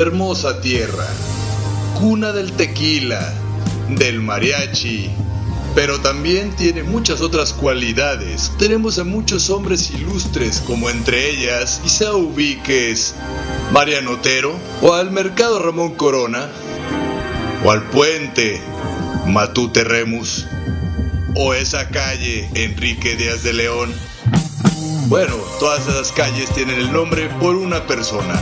Hermosa tierra, cuna del tequila, del mariachi, pero también tiene muchas otras cualidades. Tenemos a muchos hombres ilustres, como entre ellas Isa Ubiques, Mariano Otero, o al Mercado Ramón Corona, o al Puente Matute Remus, o esa calle Enrique Díaz de León. Bueno, todas esas calles tienen el nombre por una persona.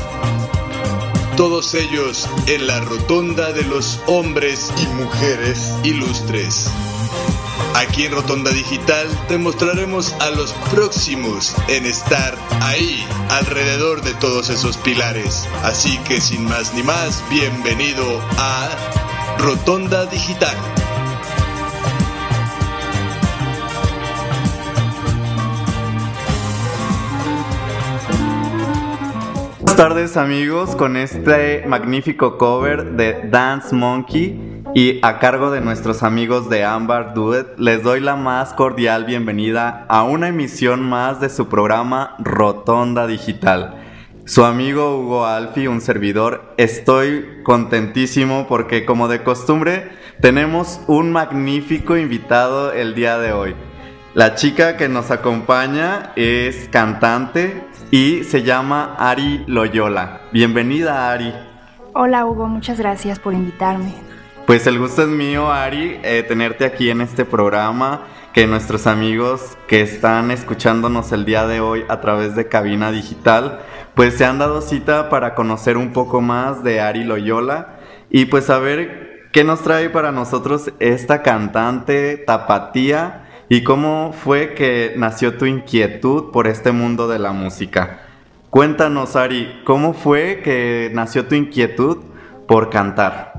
Todos ellos en la rotonda de los hombres y mujeres ilustres. Aquí en Rotonda Digital te mostraremos a los próximos en estar ahí, alrededor de todos esos pilares. Así que sin más ni más, bienvenido a Rotonda Digital. Tardes amigos con este magnífico cover de Dance Monkey y a cargo de nuestros amigos de Ambar Duet les doy la más cordial bienvenida a una emisión más de su programa Rotonda Digital. Su amigo Hugo Alfi, un servidor, estoy contentísimo porque como de costumbre tenemos un magnífico invitado el día de hoy. La chica que nos acompaña es cantante y se llama Ari Loyola. Bienvenida Ari. Hola Hugo, muchas gracias por invitarme. Pues el gusto es mío Ari, eh, tenerte aquí en este programa, que nuestros amigos que están escuchándonos el día de hoy a través de cabina digital, pues se han dado cita para conocer un poco más de Ari Loyola y pues saber qué nos trae para nosotros esta cantante tapatía ¿Y cómo fue que nació tu inquietud por este mundo de la música? Cuéntanos, Ari, ¿cómo fue que nació tu inquietud por cantar?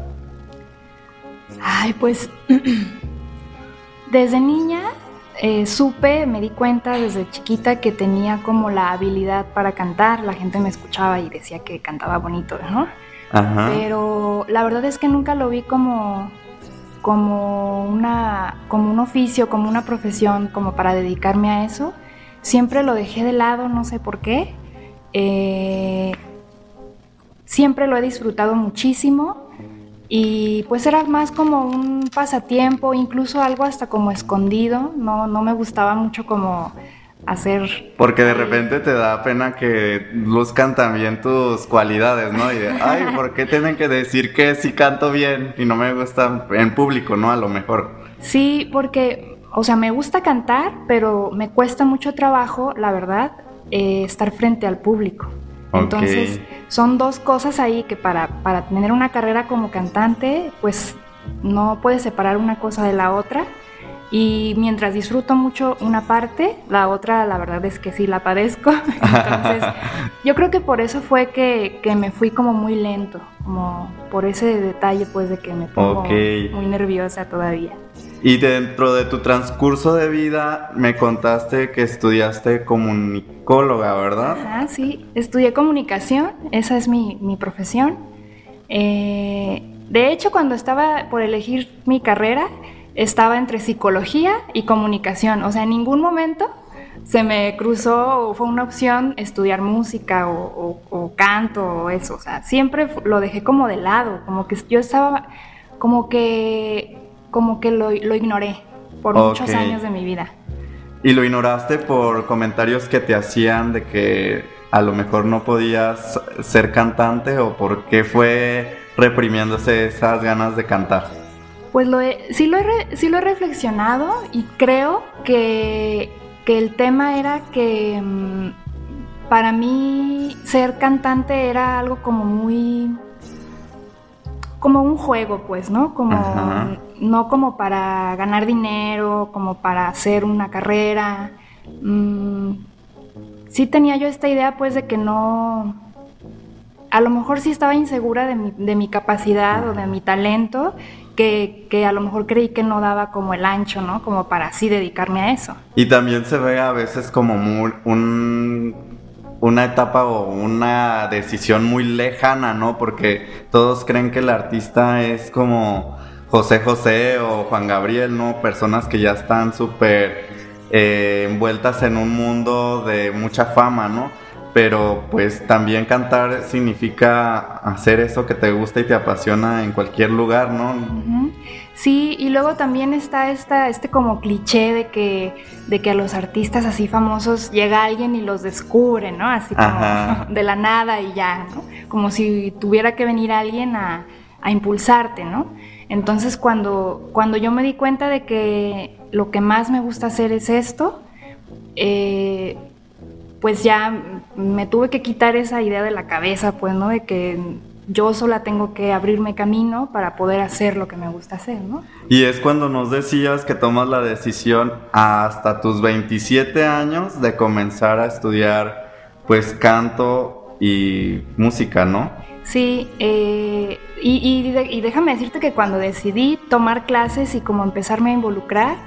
Ay, pues desde niña eh, supe, me di cuenta desde chiquita que tenía como la habilidad para cantar. La gente me escuchaba y decía que cantaba bonito, ¿no? Ajá. Pero la verdad es que nunca lo vi como como, una, como un oficio, como una profesión, como para dedicarme a eso. Siempre lo dejé de lado, no sé por qué. Eh, siempre lo he disfrutado muchísimo y pues era más como un pasatiempo, incluso algo hasta como escondido. No, no me gustaba mucho como hacer... Porque de repente te da pena que luzcan también tus cualidades, ¿no? Y de, ay, ¿por qué tienen que decir que sí canto bien y no me gusta en público, ¿no? A lo mejor. Sí, porque, o sea, me gusta cantar, pero me cuesta mucho trabajo, la verdad, eh, estar frente al público. Entonces, son dos cosas ahí que para, para tener una carrera como cantante, pues no puedes separar una cosa de la otra. Y mientras disfruto mucho una parte, la otra la verdad es que sí la padezco. Entonces, yo creo que por eso fue que, que, me fui como muy lento, como por ese detalle pues de que me pongo muy nerviosa todavía. Y dentro de tu transcurso de vida me contaste que estudiaste comunicóloga, ¿verdad? Ah, sí, estudié comunicación, esa es mi, mi profesión. Eh, de hecho, cuando estaba por elegir mi carrera, estaba entre psicología y comunicación. O sea, en ningún momento se me cruzó o fue una opción estudiar música o, canto o eso. O sea, siempre lo dejé como de lado, como que yo estaba, como que, como que lo, ignoré por muchos años de mi vida. ¿Y lo ignoraste por comentarios que te hacían de que a lo mejor no podías ser cantante o por qué fue reprimiéndose esas ganas de cantar? Pues lo sí, lo he, sí lo he reflexionado y creo que, el tema era que mm, para mí ser cantante era algo como muy como un juego, pues, ¿no? Como no como para ganar dinero, como para hacer una carrera. Mm, sí tenía yo esta idea, pues, de que no. A lo mejor sí estaba insegura de mi, de mi capacidad o de mi talento que, a lo mejor creí que no daba como el ancho, ¿no? Como para así dedicarme a eso. Y también se ve a veces como un, una etapa o una decisión muy lejana, ¿no? Porque todos creen que el artista es como José José o Juan Gabriel, ¿no? Personas que ya están súper eh, envueltas en un mundo de mucha fama, ¿no? Pero pues también cantar significa hacer eso que te gusta y te apasiona en cualquier lugar, ¿no? Sí, y luego también está esta, este como cliché de que, de que a los artistas así famosos llega alguien y los descubre, ¿no? Así como de la nada y ya, ¿no? Como si tuviera que venir alguien a, a impulsarte, ¿no? Entonces cuando, cuando yo me di cuenta de que lo que más me gusta hacer es esto, eh, pues ya me tuve que quitar esa idea de la cabeza, pues, ¿no? De que yo sola tengo que abrirme camino para poder hacer lo que me gusta hacer, ¿no? Y es cuando nos decías que tomas la decisión hasta tus 27 años de comenzar a estudiar, pues, canto y música, ¿no? Sí, eh, y, y déjame decirte que cuando decidí tomar clases y como empezarme a involucrar,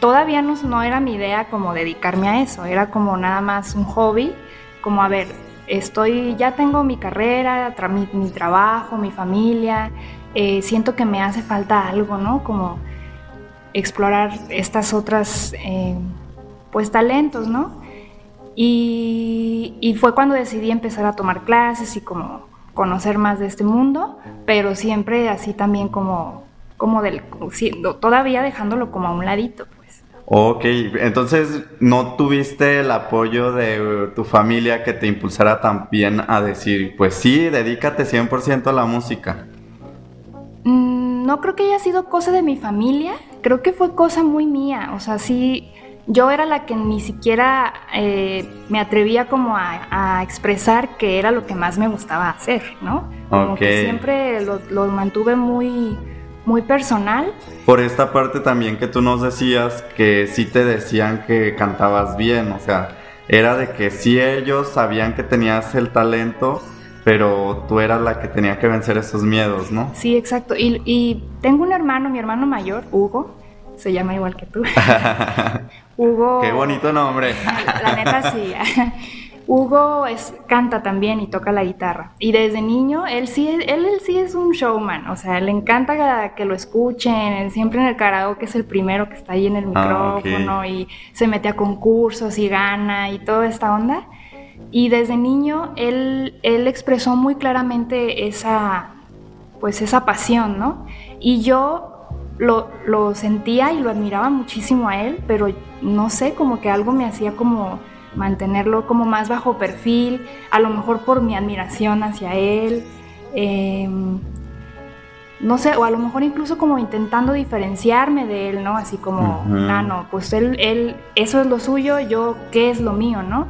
todavía no, era mi idea como dedicarme a eso, era como nada más un hobby, como a ver, estoy, ya tengo mi carrera, mi, trabajo, mi familia, eh, siento que me hace falta algo, ¿no? Como explorar estas otras, eh, pues, talentos, ¿no? Y, y, fue cuando decidí empezar a tomar clases y como conocer más de este mundo, pero siempre así también como, como del, todavía dejándolo como a un ladito. Ok, entonces no tuviste el apoyo de tu familia que te impulsara también a decir, pues sí, dedícate 100% a la música. Mm, no creo que haya sido cosa de mi familia, creo que fue cosa muy mía, o sea, sí, yo era la que ni siquiera eh, me atrevía como a, expresar que era lo que más me gustaba hacer, ¿no? Como que siempre lo mantuve muy muy personal. Por esta parte también que tú nos decías que sí te decían que cantabas bien, o sea, era de que sí ellos sabían que tenías el talento, pero tú eras la que tenía que vencer esos miedos, ¿no? Sí, exacto. Y, y tengo un hermano, mi hermano mayor, Hugo, se llama igual que tú. Hugo. Qué bonito nombre. La neta sí. Hugo es, canta también y toca la guitarra. Y desde niño, él sí, él, él sí es un showman. O sea, le encanta que lo escuchen. Siempre en el karaoke es el primero que está ahí en el ah, micrófono y se mete a concursos y gana y toda esta onda. Y desde niño, él, él expresó muy claramente esa, pues esa pasión, ¿no? Y yo lo, lo sentía y lo admiraba muchísimo a él, pero no sé, como que algo me hacía como mantenerlo como más bajo perfil, a lo mejor por mi admiración hacia él, em, no sé, o a lo mejor incluso como intentando diferenciarme de él, ¿no? Así como, ah, no, pues él, él, eso es lo suyo, yo, ¿qué es lo mío, no?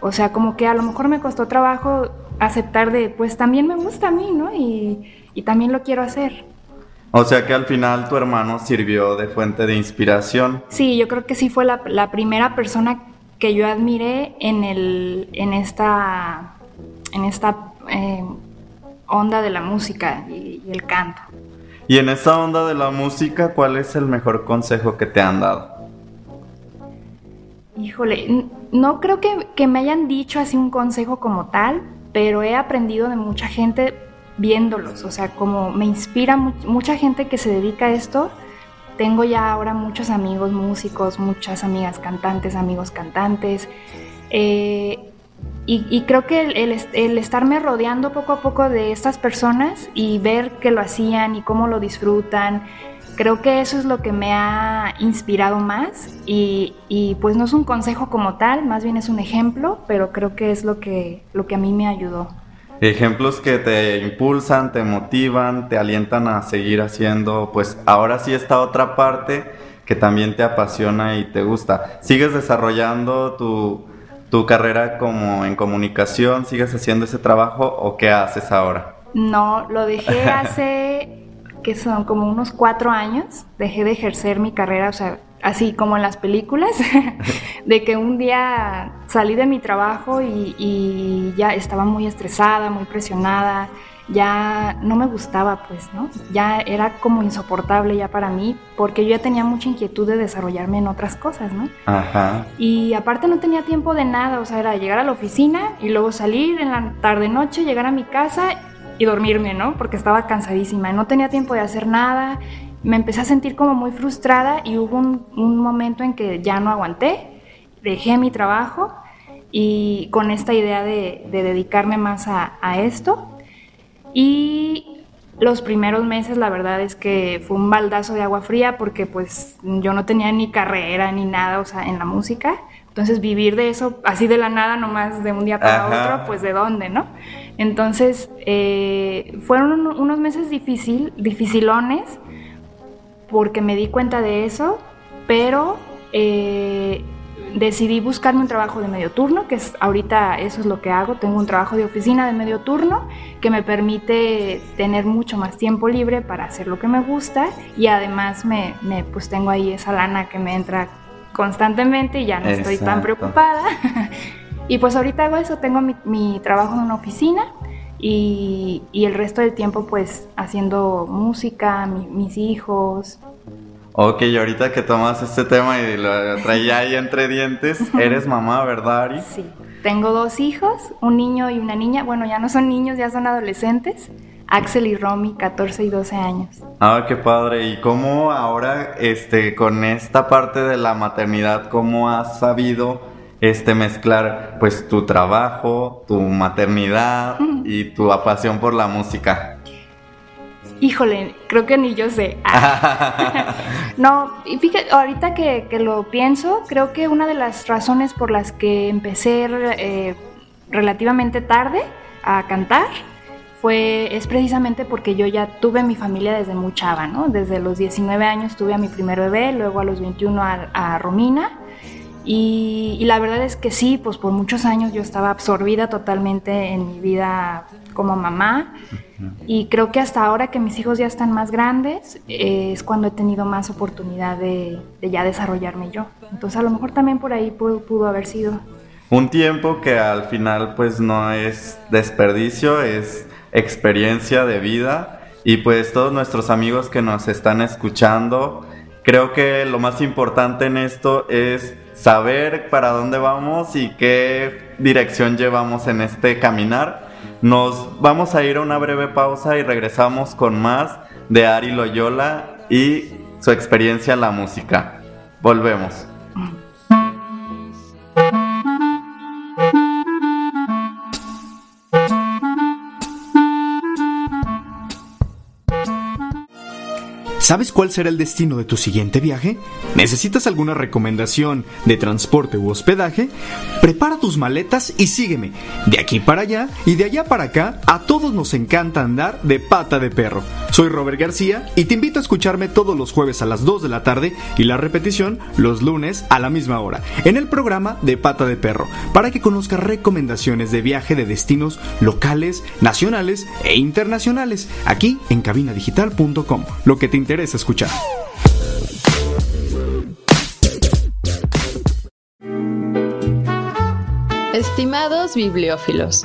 O sea, como que a lo mejor me costó trabajo aceptar de, pues también me gusta a mí, ¿no? Y, también lo quiero hacer. O sea que al final tu hermano sirvió de fuente de inspiración. Sí, yo creo que sí fue la, la primera persona que yo admiré en, el, en esta, en esta eh, onda de la música y, el canto. Y en esta onda de la música, ¿cuál es el mejor consejo que te han dado? Híjole, no creo que, que me hayan dicho así un consejo como tal, pero he aprendido de mucha gente viéndolos, o sea, como me inspira mucha gente que se dedica a esto, tengo ya ahora muchos amigos músicos, muchas amigas cantantes, amigos cantantes. Eh, y, creo que el, estarme rodeando poco a poco de estas personas y ver que lo hacían y cómo lo disfrutan, creo que eso es lo que me ha inspirado más y, y, pues no es un consejo como tal, más bien es un ejemplo, pero creo que es lo que, lo que a mí me ayudó. Ejemplos que te impulsan, te motivan, te alientan a seguir haciendo, pues ahora sí está otra parte que también te apasiona y te gusta. ¿Sigues desarrollando tu, tu carrera como en comunicación? ¿Sigues haciendo ese trabajo o qué haces ahora? No, lo dejé hace, que son como unos cuatro años, dejé de ejercer mi carrera, o sea, así como en las películas, de que un día salí de mi trabajo y, ya estaba muy estresada, muy presionada, ya no me gustaba, pues, ¿no? Ya era como insoportable ya para mí, porque yo ya tenía mucha inquietud de desarrollarme en otras cosas, ¿no? Ajá. Y aparte no tenía tiempo de nada, o sea, era llegar a la oficina y luego salir en la tarde-noche, llegar a mi casa y dormirme, ¿no? Porque estaba cansadísima, no tenía tiempo de hacer nada me empecé a sentir como muy frustrada y hubo un, momento en que ya no aguanté, dejé mi trabajo y con esta idea de, dedicarme más a, esto. Y los primeros meses la verdad es que fue un baldazo de agua fría porque pues yo no tenía ni carrera ni nada, o sea, en la música. Entonces vivir de eso así de la nada, nomás de un día para otro, pues de dónde, ¿no? Entonces eh, fueron unos meses difícil, dificilones porque me di cuenta de eso, pero eh, decidí buscarme un trabajo de medio turno, que es ahorita eso es lo que hago. Tengo un trabajo de oficina de medio turno que me permite tener mucho más tiempo libre para hacer lo que me gusta y además me, pues tengo ahí esa lana que me entra constantemente y ya no estoy tan preocupada. y pues ahorita hago eso, tengo mi, trabajo en una oficina y, el resto del tiempo pues haciendo música, mis hijos, Ok, y ahorita que tomas este tema y lo traía ahí entre dientes, eres mamá, ¿verdad, Ari? Sí. Tengo dos hijos, un niño y una niña. Bueno, ya no son niños, ya son adolescentes. Axel y Romy, 14 y 12 años. Ah, qué padre. ¿Y cómo ahora, este, con esta parte de la maternidad, cómo has sabido este mezclar pues tu trabajo, tu maternidad y tu pasión por la música? Híjole, creo que ni yo sé. no, y fíjate, ahorita que, lo pienso, creo que una de las razones por las que empecé eh, relativamente tarde a cantar fue, es precisamente porque yo ya tuve mi familia desde muy chava, ¿no? Desde los 19 años tuve a mi primer bebé, luego a los 21 a, Romina. Y, y, la verdad es que sí, pues por muchos años yo estaba absorbida totalmente en mi vida como mamá. Y creo que hasta ahora que mis hijos ya están más grandes, eh, es cuando he tenido más oportunidad de, ya desarrollarme yo. Entonces a lo mejor también por ahí pudo, pudo haber sido. Un tiempo que al final pues no es desperdicio, es experiencia de vida. Y pues todos nuestros amigos que nos están escuchando, creo que lo más importante en esto es saber para dónde vamos y qué dirección llevamos en este caminar nos vamos a ir a una breve pausa y regresamos con más de Ari Loyola y su experiencia en la música. Volvemos. ¿Sabes cuál será el destino de tu siguiente viaje? ¿Necesitas alguna recomendación de transporte u hospedaje? Prepara tus maletas y sígueme. De aquí para allá y de allá para acá, a todos nos encanta andar de pata de perro. Soy Robert García y te invito a escucharme todos los jueves a las 2 de la tarde y la repetición los lunes a la misma hora en el programa de Pata de Perro para que conozcas recomendaciones de viaje de destinos locales, nacionales e internacionales aquí en cabinadigital.com. Lo que te es escuchar. Estimados bibliófilos,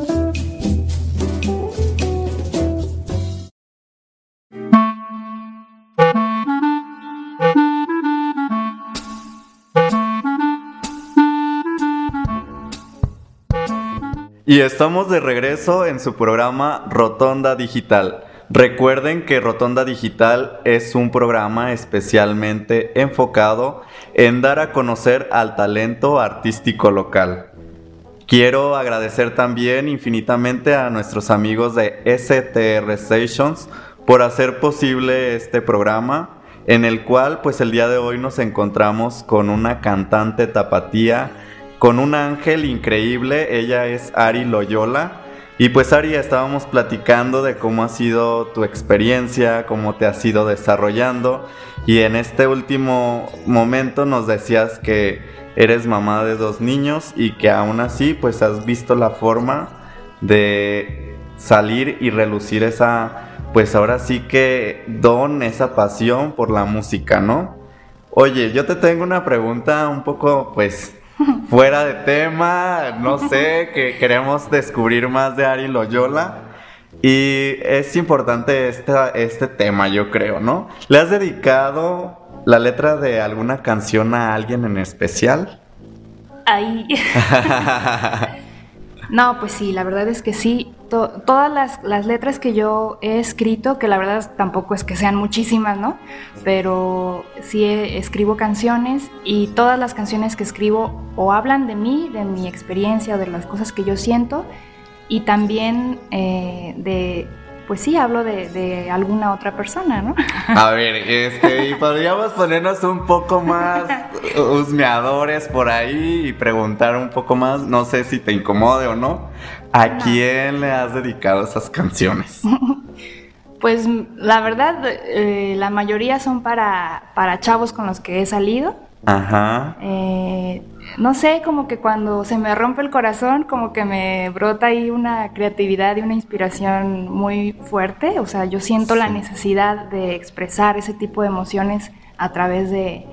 Y estamos de regreso en su programa Rotonda Digital. Recuerden que Rotonda Digital es un programa especialmente enfocado en dar a conocer al talento artístico local. Quiero agradecer también infinitamente a nuestros amigos de STR Stations por hacer posible este programa en el cual pues el día de hoy nos encontramos con una cantante tapatía con un ángel increíble. Ella es Ari Loyola. Y pues Ari, estábamos platicando de cómo ha sido tu experiencia, cómo te has ido desarrollando. Y en este último momento nos decías que eres mamá de dos niños y que aún así pues has visto la forma de salir y relucir esa, pues ahora sí que don, esa pasión por la música, ¿no? Oye, yo te tengo una pregunta un poco pues fuera de tema, no sé, que queremos descubrir más de Ari Loyola. Y es importante este, este tema, yo creo, ¿no? ¿Le has dedicado la letra de alguna canción a alguien en especial? Ahí. no, pues sí, la verdad es que sí. todas las, las, letras que yo he escrito, que la verdad tampoco es que sean muchísimas, ¿no? Pero sí escribo canciones y todas las canciones que escribo o hablan de mí, de mi experiencia, de las cosas que yo siento y también eh, de, pues sí, hablo de, alguna otra persona, ¿no? A ver, este, y podríamos ponernos un poco más husmeadores por ahí y preguntar un poco más, no sé si te incomode o no, ¿a quién le has dedicado esas canciones? Pues la verdad, eh, la mayoría son para, para chavos con los que he salido. Ajá. Eh, no sé, como que cuando se me rompe el corazón, como que me brota ahí una creatividad y una inspiración muy fuerte. O sea, yo siento la necesidad de expresar ese tipo de emociones a través de,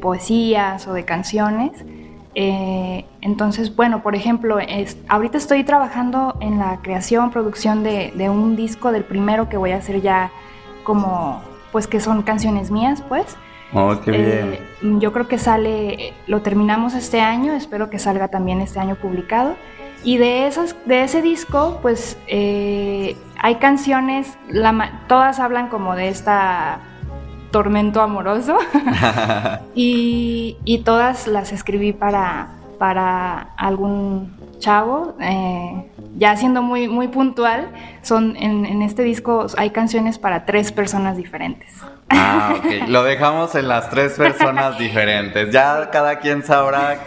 poesías o de canciones. Eh, entonces, bueno, por ejemplo, ahorita estoy trabajando en la creación, producción de, de, un disco del primero que voy a hacer ya como, pues que son canciones mías, pues. Oh, qué bien. Eh, yo creo que sale, lo terminamos este año, espero que salga también este año publicado. Y de, esas, de ese disco, pues eh, hay canciones, todas hablan como de esta tormento amoroso y, y, todas las escribí para, para algún chavo. Eh, ya siendo muy, muy puntual, son en, en este disco hay canciones para tres personas diferentes. Ah, ok. Lo dejamos en las tres personas diferentes. Ya cada quien sabrá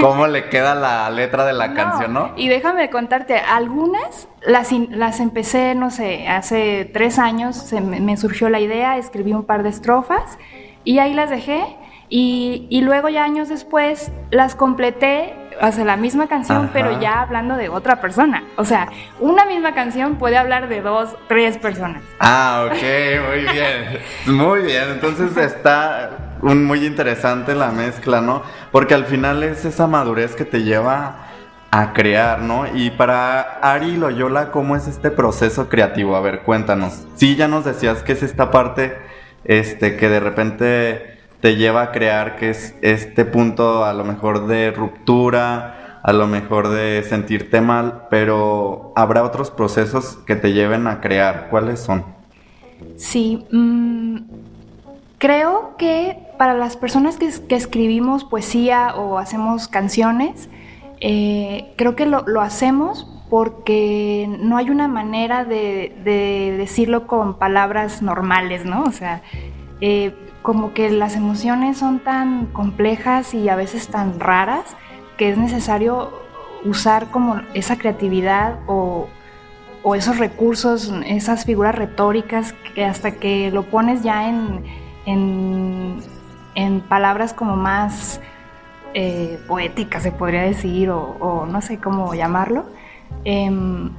cómo le queda la letra de la canción, ¿no? Y déjame contarte, algunas las, las empecé, no sé, hace tres años se me, surgió la idea, escribí un par de estrofas y ahí las dejé. Y, y luego ya años después las completé o sea, la misma canción, pero ya hablando de otra persona. O sea, una misma canción puede hablar de dos, tres personas. Ah, ok, muy bien. Muy bien, entonces está muy interesante la mezcla, ¿no? Porque al final es esa madurez que te lleva a crear, ¿no? Y para Ari Loyola, ¿cómo es este proceso creativo? A ver, cuéntanos. Sí, ya nos decías que es esta parte, este, que de repente te lleva a crear, que es este punto a lo mejor de ruptura, a lo mejor de sentirte mal, pero habrá otros procesos que te lleven a crear. ¿Cuáles son? Sí, mm, creo que para las personas que, escribimos poesía o hacemos canciones, eh, creo que lo, hacemos porque no hay una manera de, decirlo con palabras normales, ¿no? O sea, eh, como que las emociones son tan complejas y a veces tan raras que es necesario usar como esa creatividad o, esos recursos, esas figuras retóricas que hasta que lo pones ya en, en, palabras como más eh, poéticas, se podría decir, o, no sé cómo llamarlo, em,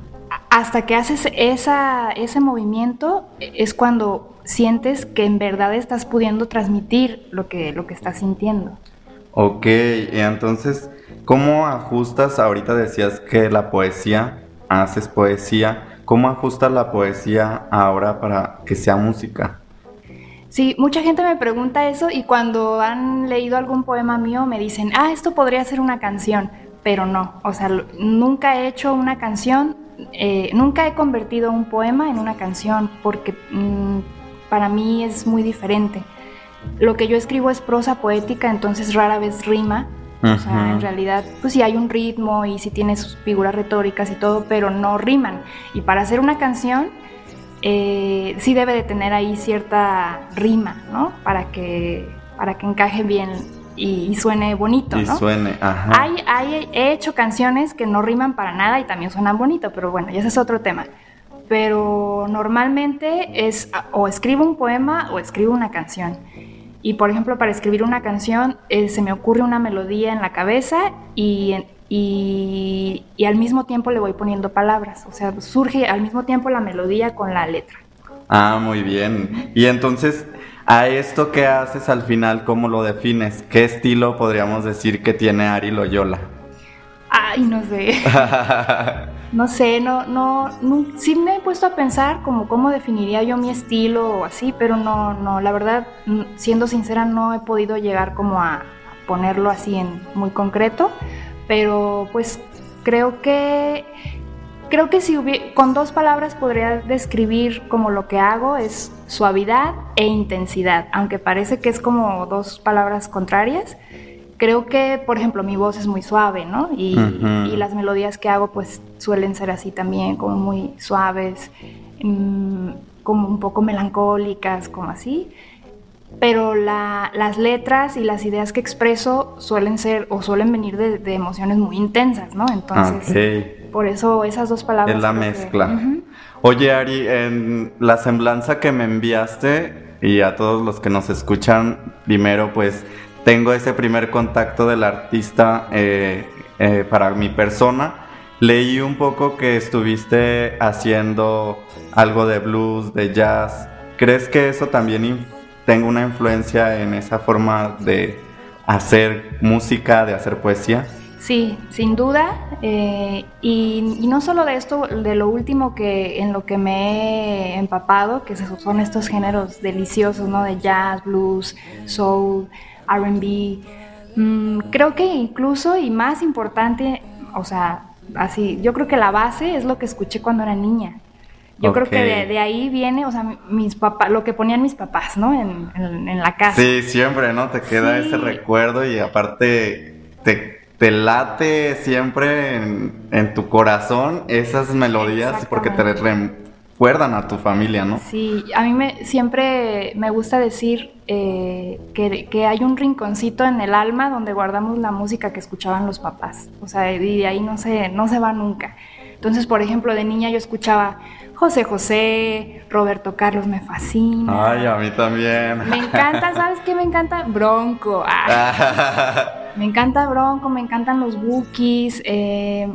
hasta que haces esa, ese movimiento es cuando sientes que en verdad estás pudiendo transmitir lo que, lo que estás sintiendo. Ok, entonces, ¿cómo ajustas? Ahorita decías que la poesía, haces poesía, ¿cómo ajustas la poesía ahora para que sea música? Sí, mucha gente me pregunta eso y cuando han leído algún poema mío me dicen, ah, esto podría ser una canción, pero no, o sea, nunca he hecho una canción, eh, nunca he convertido un poema en una canción porque mm, para mí es muy diferente. Lo que yo escribo es prosa poética, entonces rara vez rima. O sea, en realidad, pues sí hay un ritmo y sí tiene sus figuras retóricas y todo, pero no riman. Y para hacer una canción, eh, sí debe de tener ahí cierta rima, ¿no? Para que, para que encaje bien y, suene bonito, y suene, ajá. Hay, hay, he hecho canciones que no riman para nada y también suenan bonito, pero bueno, ya ese es otro tema pero normalmente es o escribo un poema o escribo una canción. Y por ejemplo, para escribir una canción eh, se me ocurre una melodía en la cabeza y, y, al mismo tiempo le voy poniendo palabras. O sea, surge al mismo tiempo la melodía con la letra. Ah, muy bien. Y entonces, A esto que haces al final, ¿cómo lo defines? ¿Qué estilo podríamos decir que tiene Ari Loyola? Ay, no sé. no sé, no, no, no, sí me he puesto a pensar como cómo definiría yo mi estilo o así, pero no, no, la verdad, siendo sincera, no he podido llegar como a ponerlo así en muy concreto, pero pues creo que creo que si con dos palabras podría describir como lo que hago es suavidad e intensidad, aunque parece que es como dos palabras contrarias. Creo que, por ejemplo, mi voz es muy suave, ¿no? Y, las melodías que hago pues suelen ser así también, como muy suaves, mm, como un poco melancólicas, como así. Pero las letras y las ideas que expreso suelen ser o suelen venir de, emociones muy intensas, ¿no? Entonces, por eso esas dos palabras. Es la mezcla. Oye, Ari, en la semblanza que me enviaste y a todos los que nos escuchan, primero pues tengo ese primer contacto del artista eh, eh, para mi persona. Leí un poco que estuviste haciendo algo de blues, de jazz. ¿Crees que eso también tenga una influencia en esa forma de hacer música, de hacer poesía? Sí, sin duda. Eh, y, no solo de esto, de lo último que en lo que me he empapado, que son estos géneros deliciosos, ¿no? De jazz, blues, soul, RB. Mm, creo que incluso y más importante, o sea, así, yo creo que la base es lo que escuché cuando era niña. Yo creo que de, ahí viene, o sea, mis papás, lo que ponían mis papás, ¿no? En, la casa. Sí, siempre, ¿no? Te queda ese recuerdo y aparte te te late siempre en, tu corazón esas melodías porque te recuerdan a tu familia, ¿no? Sí, a mí me, siempre me gusta decir eh, que, hay un rinconcito en el alma donde guardamos la música que escuchaban los papás, o sea, y de ahí no se, no se va nunca. Entonces, por ejemplo, de niña yo escuchaba José José, Roberto Carlos me fascina. Ay, a mí también. Me encanta, ¿sabes qué me encanta? Bronco. me encanta Bronco, me encantan los Bookies. Eh,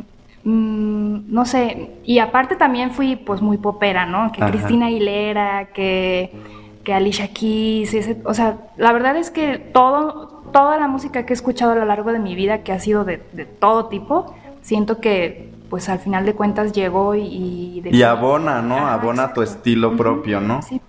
no sé, y aparte también fui pues muy popera, ¿no? Que Cristina Aguilera, que, que Alicia Keys, o sea, la verdad es que todo, toda la música que he escuchado a lo largo de mi vida, que ha sido de, de todo tipo, siento que pues al final de cuentas llegó y... Y, abona, ¿no? abona tu estilo propio, ¿no? Sí.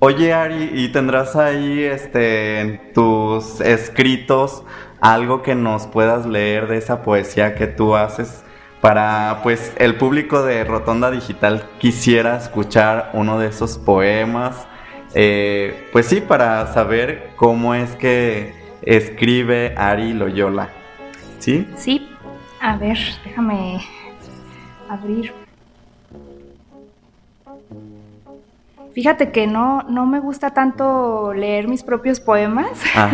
Oye, Ari, ¿y tendrás ahí este, en tus escritos algo que nos puedas leer de esa poesía que tú haces? Para, pues, el público de Rotonda Digital quisiera escuchar uno de esos poemas. Eh, pues sí, para saber cómo es que escribe Ari Loyola. ¿Sí? Sí. A ver, déjame abrir. Fíjate que no, no me gusta tanto leer mis propios poemas,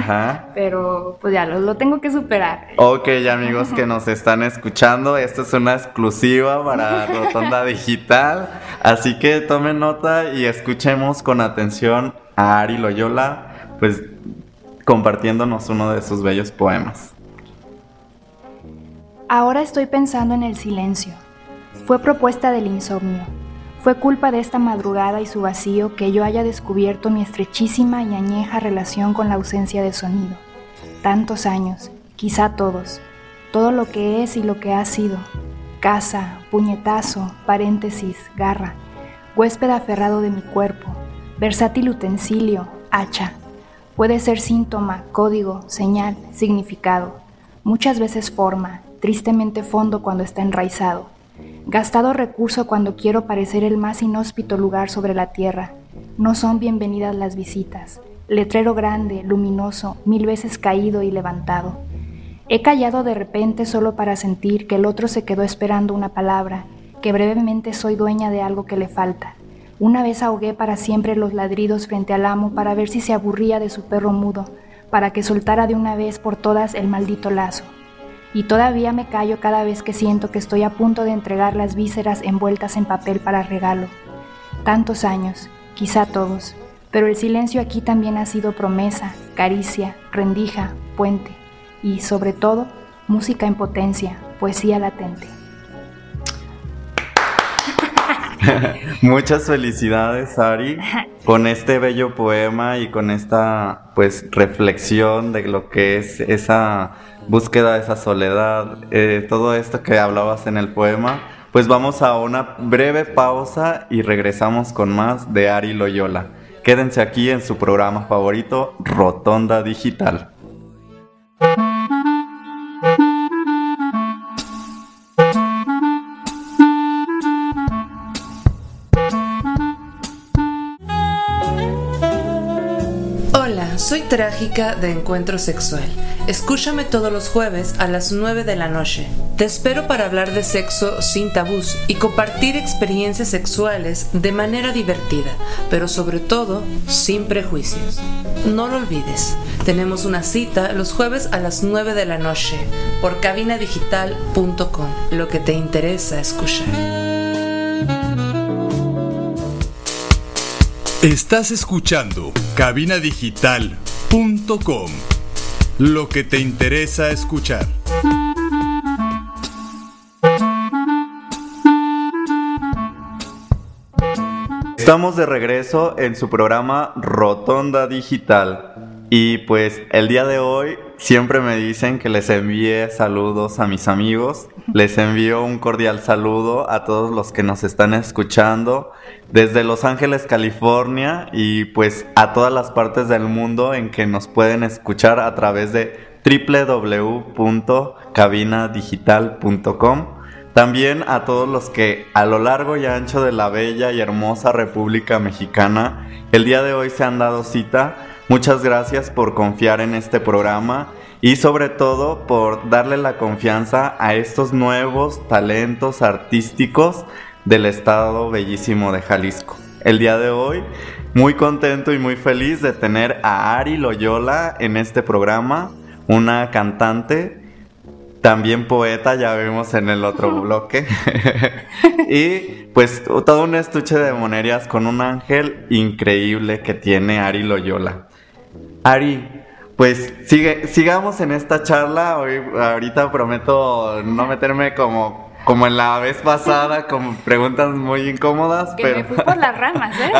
pero pues ya lo, tengo que superar. Ok, amigos que nos están escuchando, esto es una exclusiva para Rotonda Digital, así que tomen nota y escuchemos con atención a Ari Loyola, pues compartiéndonos uno de sus bellos poemas. Ahora estoy pensando en el silencio fue propuesta del insomnio. Fue culpa de esta madrugada y su vacío que yo haya descubierto mi estrechísima y añeja relación con la ausencia de sonido. Tantos años, quizá todos, todo lo que es y lo que ha sido. Casa, puñetazo, paréntesis, garra, huésped aferrado de mi cuerpo, versátil utensilio, hacha. Puede ser síntoma, código, señal, significado. Muchas veces forma, tristemente fondo cuando está enraizado Gastado recurso cuando quiero parecer el más inhóspito lugar sobre la tierra. No son bienvenidas las visitas. Letrero grande, luminoso, mil veces caído y levantado. He callado de repente solo para sentir que el otro se quedó esperando una palabra, que brevemente soy dueña de algo que le falta. Una vez ahogué para siempre los ladridos frente al amo para ver si se aburría de su perro mudo, para que soltara de una vez por todas el maldito lazo y todavía me callo cada vez que siento que estoy a punto de entregar las vísceras envueltas en papel para regalo. Tantos años, quizá todos, pero el silencio aquí también ha sido promesa, caricia, rendija, puente y, sobre todo, música en potencia, poesía latente. Muchas felicidades, Ari, con este bello poema y con esta pues reflexión de lo que es esa búsqueda de esa soledad, eh, todo esto que hablabas en el poema. Pues vamos a una breve pausa y regresamos con más de Ari Loyola. Quédense aquí en su programa favorito, Rotonda Digital. Trágica de Encuentro Sexual. Escúchame todos los jueves a las 9 de la noche. Te espero para hablar de sexo sin tabús y compartir experiencias sexuales de manera divertida, pero sobre todo sin prejuicios. No lo olvides, tenemos una cita los jueves a las 9 de la noche por cabinadigital.com, lo que te interesa escuchar. Estás escuchando Lo que te interesa escuchar. Estamos de regreso en su programa Rotonda Digital. Y pues el día de hoy siempre me dicen que les envíe saludos a mis amigos. Les envío un cordial saludo a todos los que nos están escuchando desde Los Ángeles, California y pues a todas las partes del mundo en que nos pueden escuchar a través de www.cabinadigital.com. También a todos los que a lo largo y ancho de la bella y hermosa República Mexicana el día de hoy se han dado cita Muchas gracias por confiar en este programa y sobre todo por darle la confianza a estos nuevos talentos artísticos del estado bellísimo de Jalisco. El día de hoy, muy contento y muy feliz de tener a Ari Loyola en este programa, una cantante, también poeta, ya vimos en el otro bloque, y pues todo un estuche de monerías con un ángel increíble que tiene Ari Loyola. Ari, pues sigue, sigamos en esta charla. Hoy, ahorita prometo no meterme como, como en la vez pasada con preguntas muy incómodas. Que pero... me fui por las ramas, ¿eh?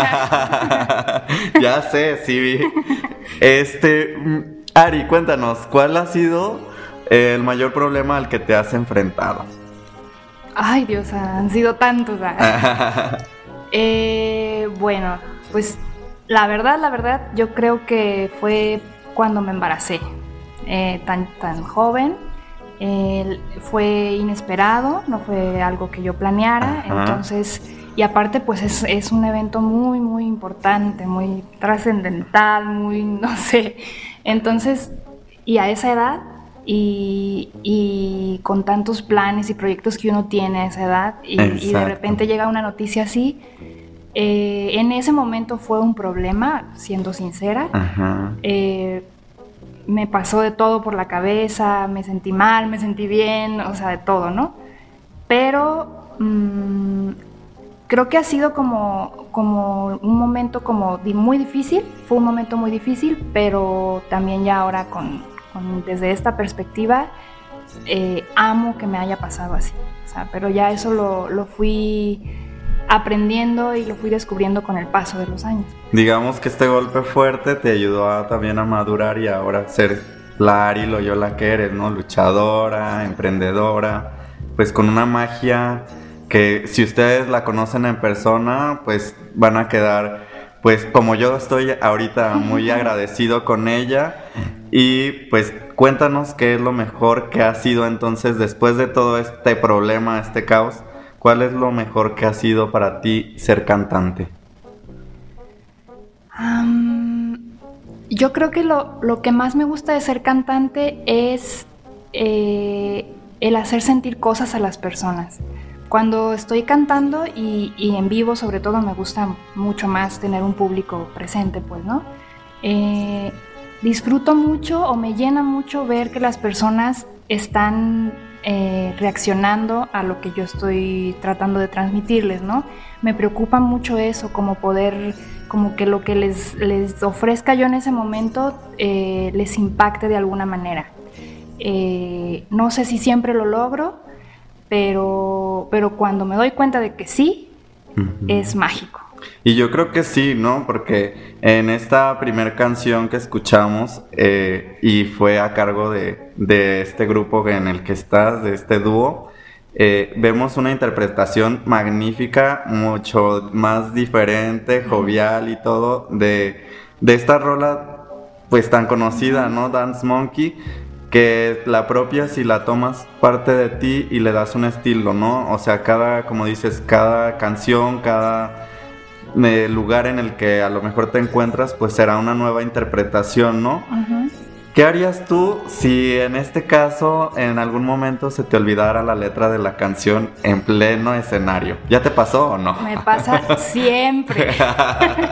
ya sé, sí vi. Este, mm, Ari, cuéntanos, ¿cuál ha sido el mayor problema al que te has enfrentado? Ay, Dios, han sido tantos. ¿ah? eh, bueno, pues la verdad, la verdad, yo creo que fue cuando me embaracé, eh, tan, tan joven. Eh, fue inesperado, no fue algo que yo planeara, Ajá. entonces, y aparte pues es, es un evento muy, muy importante, muy trascendental, muy, no sé, entonces, y a esa edad, y, y con tantos planes y proyectos que uno tiene a esa edad, y, y de repente llega una noticia así, eh, en ese momento fue un problema, siendo sincera. Ajá. Eh, me pasó de todo por la cabeza, me sentí mal, me sentí bien, o sea, de todo, ¿no? Pero mm, creo que ha sido como, como un momento como muy difícil, fue un momento muy difícil, pero también ya ahora con, con- desde esta perspectiva eh, amo que me haya pasado así, o sea, pero ya eso lo, lo fui aprendiendo y lo fui descubriendo con el paso de los años. Digamos que este golpe fuerte te ayudó a- también a madurar y ahora ser la Ari Loyola que eres, ¿no? Luchadora, emprendedora, pues con una magia que si ustedes la conocen en persona, pues van a quedar, pues como yo estoy ahorita muy agradecido con ella y pues cuéntanos qué es lo mejor que ha sido entonces después de todo este problema, este caos, ¿cuál es lo mejor que ha sido para ti ser cantante? Yo creo que lo, lo que más me gusta de ser cantante es eh, el hacer sentir cosas a las personas. Cuando estoy cantando y, y en vivo sobre todo me gusta mucho más tener un público presente, pues, ¿no? Eh, disfruto mucho o me llena mucho ver que las personas están eh, reaccionando a lo que yo estoy tratando de transmitirles, ¿no? Me preocupa mucho eso, como poder, como que lo que les, les ofrezca yo en ese momento eh, les impacte de alguna manera. Eh, no sé si siempre lo logro, pero, pero cuando me doy cuenta de que sí, es mágico. Y yo creo que sí, ¿no? Porque en esta primera canción que escuchamos eh, y fue a cargo de, de, este grupo en el que estás, de este dúo, eh, vemos una interpretación magnífica, mucho más diferente, jovial y todo, de, de esta rola pues tan conocida, ¿no? Dance Monkey, que la propia si la tomas parte de ti y le das un estilo, ¿no? O sea, cada, como dices, cada canción, cada lugar en el que a lo mejor te encuentras, pues será una nueva interpretación, ¿no? ¿Qué harías tú si en este caso en algún momento se te olvidara la letra de la canción en pleno escenario? ¿Ya te pasó o no? Me pasa siempre.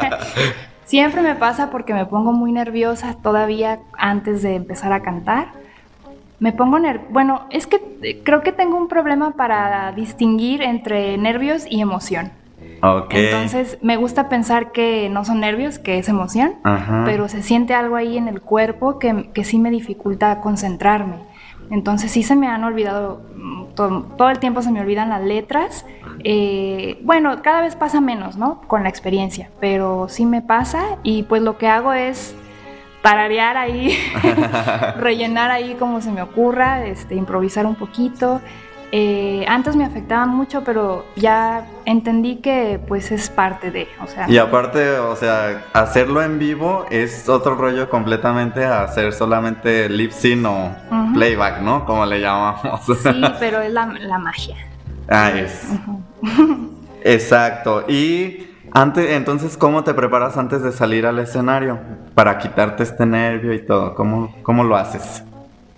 siempre me pasa porque me pongo muy nerviosa todavía antes de empezar a cantar. Me pongo nerviosa. Bueno, es que eh, creo que tengo un problema para distinguir entre nervios y emoción. Entonces me gusta pensar que no son nervios, que es emoción, pero se siente algo ahí en el cuerpo que, que, sí me dificulta concentrarme. Entonces sí se me han olvidado, mm, todo, el tiempo se me olvidan las letras. Eh, bueno, cada vez pasa menos, ¿no? Con la experiencia, pero sí me pasa y pues lo que hago es tararear ahí, rellenar ahí como se me ocurra, este, improvisar un poquito. Eh, antes me afectaba mucho, pero ya entendí que pues es parte de, o sea. Y aparte, o sea, hacerlo en vivo es otro rollo completamente a hacer solamente lip sync o playback, ¿no? Como le llamamos. Sí, pero es la, magia. Ah, es. Exacto. Y antes, entonces, ¿cómo te preparas antes de salir al escenario? Para quitarte este nervio y todo. ¿Cómo, cómo lo haces?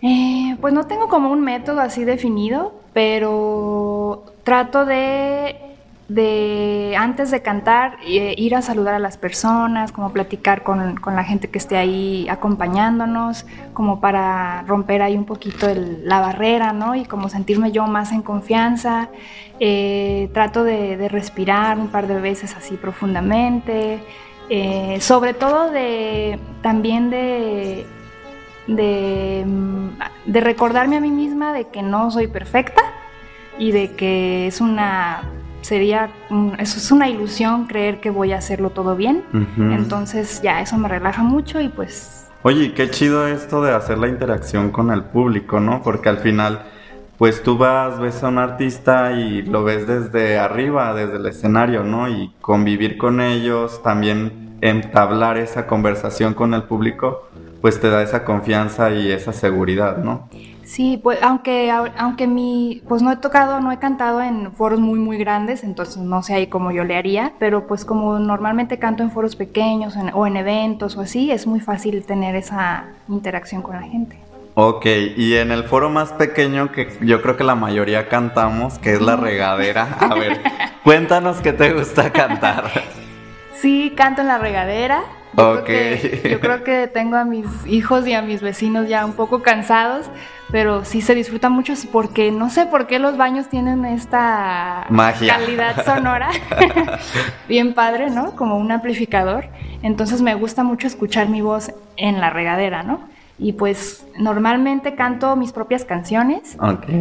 Eh, pues no tengo como un método así definido, pero trato de, de antes de cantar, eh, ir a saludar a las personas, como platicar con, con, la gente que esté ahí acompañándonos, como para romper ahí un poquito la barrera, ¿no? Y como sentirme yo más en confianza. Eh, trato de, de, respirar un par de veces así profundamente. sobre todo de también de de, recordarme a mí misma de que no soy perfecta y de que es una sería eso es una ilusión creer que voy a hacerlo todo bien. Entonces ya eso me relaja mucho y pues oye qué chido esto de hacer la interacción con el público no porque al final pues tú vas ves a un artista y lo ves desde arriba desde el escenario no y convivir con ellos también entablar esa conversación con el público pues te da esa confianza y esa seguridad, ¿no? Sí, pues aunque, aunque mi, pues no he tocado, no he cantado en foros muy, muy grandes, entonces no sé ahí cómo yo le haría, pero pues como normalmente canto en foros pequeños o en eventos o así, es muy fácil tener esa interacción con la gente. Ok, y en el foro más pequeño que yo creo que la mayoría cantamos, que es la regadera, a ver, cuéntanos qué te gusta cantar. Sí, canto en la regadera, yo, creo yo creo que tengo a mis hijos y a mis vecinos ya un poco cansados, pero sí se disfruta mucho porque no sé por qué los baños tienen esta calidad sonora bien padre, ¿no? Como un amplificador. Entonces me gusta mucho escuchar mi voz en la regadera, ¿no? Y pues normalmente canto mis propias canciones.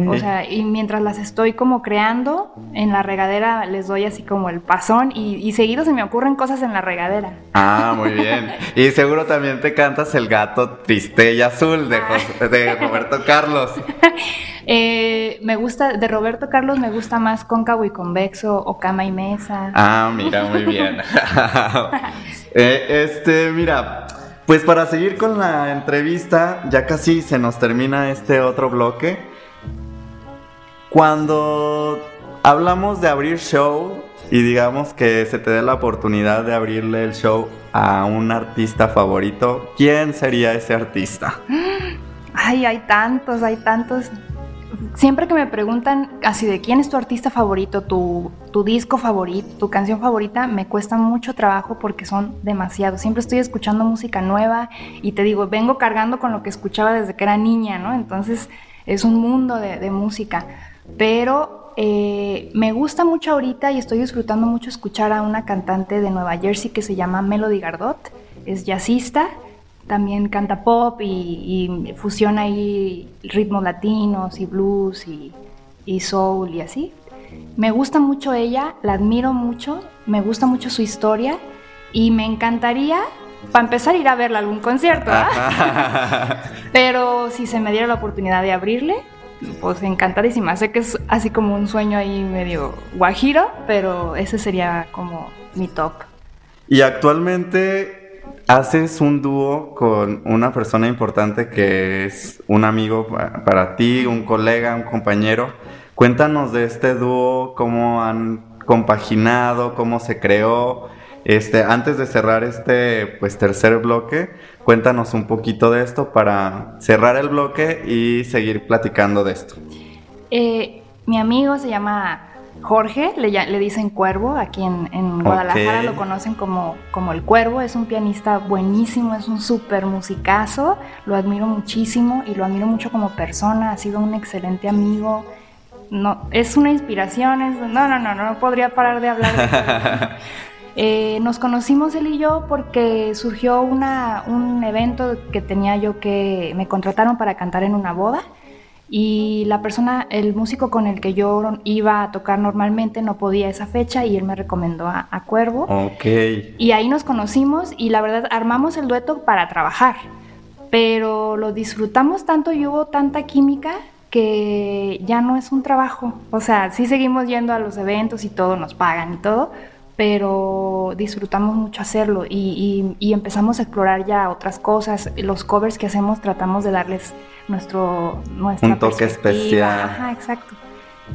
O sea, y mientras las estoy como creando, en la regadera les doy así como el pasón y, seguido se me ocurren cosas en la regadera. Ah, muy bien. y seguro también te cantas El gato triste y azul de, ah. de Roberto Carlos. Eh, me gusta, de Roberto Carlos me gusta más Cóncavo y Convexo o Cama y Mesa. Ah, mira, muy bien. Eh, este, mira, pues para seguir con la entrevista, ya casi se nos termina este otro bloque. Cuando hablamos de abrir show y digamos que se te dé la oportunidad de abrirle el show a un artista favorito, ¿quién sería ese artista? Ay, hay tantos, hay tantos siempre que me preguntan así de quién es tu artista favorito, tu, disco favorito, tu canción favorita, me cuesta mucho trabajo porque son demasiados. Siempre estoy escuchando música nueva y te digo, vengo cargando con lo que escuchaba desde que era niña, ¿no? Entonces es un mundo de, música. Pero eh, me gusta mucho ahorita y estoy disfrutando mucho escuchar a una cantante de Nueva Jersey que se llama Melody Gardot. Es jazzista también canta pop y, fusiona ahí ritmos latinos y blues y, soul y así. Me gusta mucho ella, la admiro mucho, me gusta mucho su historia y me encantaría, para empezar, ir a verla a algún concierto. Pero si se me diera la oportunidad de abrirle, pues encantadísima. Sé que es así como un sueño ahí medio guajiro, pero ese sería como mi top. Y actualmente haces un dúo con una persona importante que es un amigo para ti, un colega, un compañero. Cuéntanos de este dúo, cómo han compaginado, cómo se creó. Este, antes de cerrar este pues tercer bloque, cuéntanos un poquito de esto para cerrar el bloque y seguir platicando de esto. Eh, mi amigo se llama Jorge, le, le dicen Cuervo, aquí en, Guadalajara lo conocen como, como el Cuervo, es un pianista buenísimo, es un súper musicazo, lo admiro muchísimo y lo admiro mucho como persona, ha sido un excelente amigo, no, es una inspiración, es, no, no, no, no podría parar de hablar. Eh, nos conocimos él y yo porque surgió una, un evento que tenía yo que me contrataron para cantar en una boda y la persona, el músico con el que yo iba a tocar normalmente no podía esa fecha y él me recomendó a, a Cuervo. Ok. Y ahí nos conocimos y la verdad armamos el dueto para trabajar, pero lo disfrutamos tanto y hubo tanta química que ya no es un trabajo. O sea, sí seguimos yendo a los eventos y todo, nos pagan y todo, pero disfrutamos mucho hacerlo y, empezamos a explorar ya otras cosas. Los covers que hacemos tratamos de darles nuestro nuestra un toque especial. Ajá, exacto.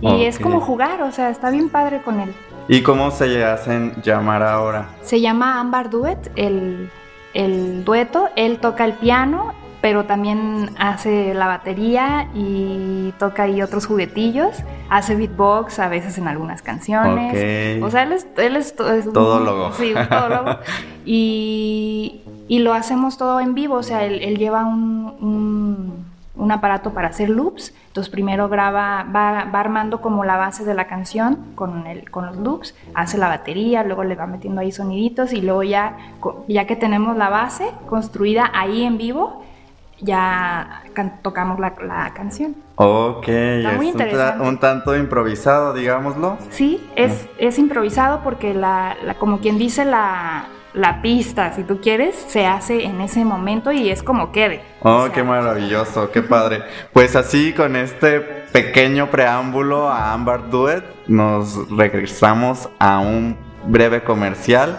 Y es como jugar, o sea, está bien padre con él. ¿Y cómo se hacen llamar ahora? Se llama Ambar Duet, el, el dueto. Él toca el piano pero también hace la batería y toca ahí otros juguetillos. Hace beatbox a veces en algunas canciones. O sea, él es, él es, todo logo. Sí, todo logo. y, y, lo hacemos todo en vivo, o sea, él, lleva un, un, aparato para hacer loops. Entonces primero graba, va, va, armando como la base de la canción con, el, con los loops, hace la batería, luego le va metiendo ahí soniditos y luego ya, ya que tenemos la base construida ahí en vivo, ya tocamos la, canción. Ok, es Un, tanto improvisado, digámoslo. Sí, es, mm. es improvisado porque la, como quien dice la, pista, si tú quieres, se hace en ese momento y es como quede. Oh, qué maravilloso, qué padre. Pues así con este pequeño preámbulo a Amber Duet, nos regresamos a un breve comercial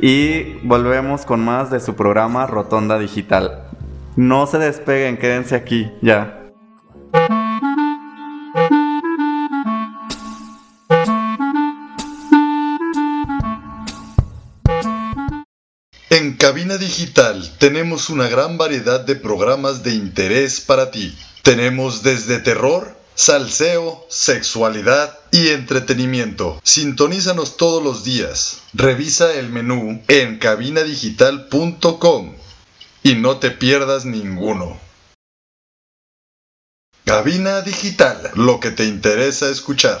y volvemos con más de su programa Rotonda Digital. No se despeguen, quédense aquí, ya. En Cabina Digital tenemos una gran variedad de programas de interés para ti. Tenemos desde terror, salseo, sexualidad y entretenimiento. Sintonízanos todos los días. Revisa el menú en cabinadigital.com y no te pierdas ninguno. Cabina Digital, lo que te interesa escuchar.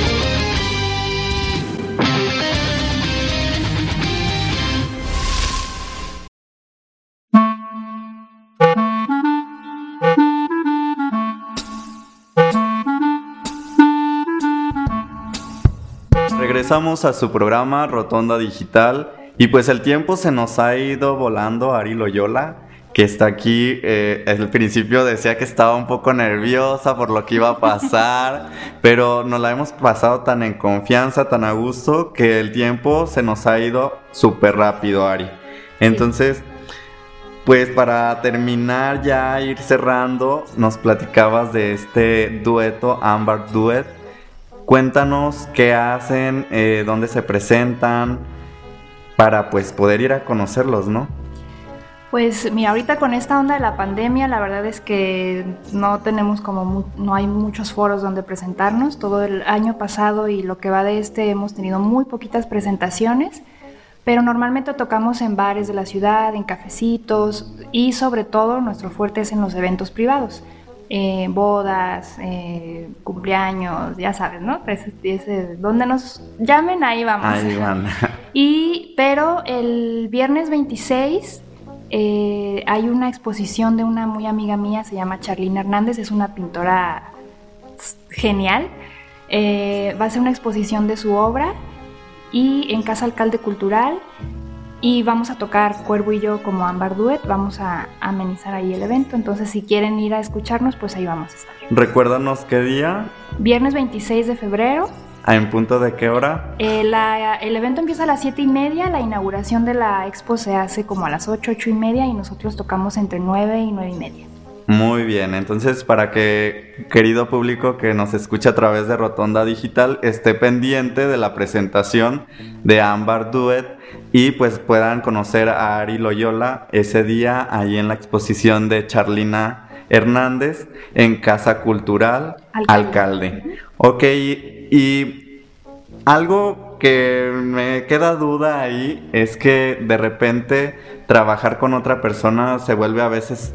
Regresamos a su programa Rotonda Digital y pues el tiempo se nos ha ido volando, Ari Loyola, que está aquí. Eh, al principio decía que estaba un poco nerviosa por lo que iba a pasar, pero nos la hemos pasado tan en confianza, tan a gusto, que el tiempo se nos ha ido súper rápido, Ari. Entonces, pues para terminar ya, ir cerrando, nos platicabas de este dueto, Amber Duet. Cuéntanos qué hacen, eh, dónde se presentan para pues poder ir a conocerlos, ¿no? Pues mira, ahorita con esta onda de la pandemia, la verdad es que no tenemos como, no hay muchos foros donde presentarnos. Todo el año pasado y lo que va de este hemos tenido muy poquitas presentaciones, pero normalmente tocamos en bares de la ciudad, en cafecitos y sobre todo nuestro fuerte es en los eventos privados. Eh, bodas, eh, cumpleaños, ya sabes, ¿no? donde nos llamen, ahí vamos. Ahí van. y, pero el viernes 26 eh, hay una exposición de una muy amiga mía, se llama Charlene Hernández, es una pintora genial. Va a ser una exposición de su obra y en Casa Alcalde Cultural y vamos a tocar Cuervo y yo como Ambar Duet, vamos a amenizar ahí el evento, entonces si quieren ir a escucharnos, pues ahí vamos a estar. Recuérdanos qué día. Viernes 26 de febrero ¿En punto de qué hora? Eh, el evento empieza a las 7 y media, la inauguración de la expo se hace como a las 8, 8 y media y nosotros tocamos entre 9 y 9 y media. Muy bien, entonces para que querido público que nos escucha a través de Rotonda Digital esté pendiente de la presentación de Ambar Duet y pues puedan conocer a Ari Loyola ese día ahí en la exposición de Charlina Hernández en Casa Cultural Alcalde. Ok, y algo que me queda duda ahí es que de repente trabajar con otra persona se vuelve a veces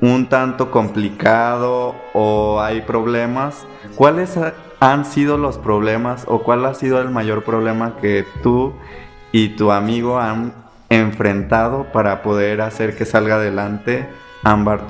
un tanto complicado o hay problemas. ¿Cuáles han sido los problemas o cuál ha sido el mayor problema que tú y tu amigo han enfrentado para poder hacer que salga adelante Ambar?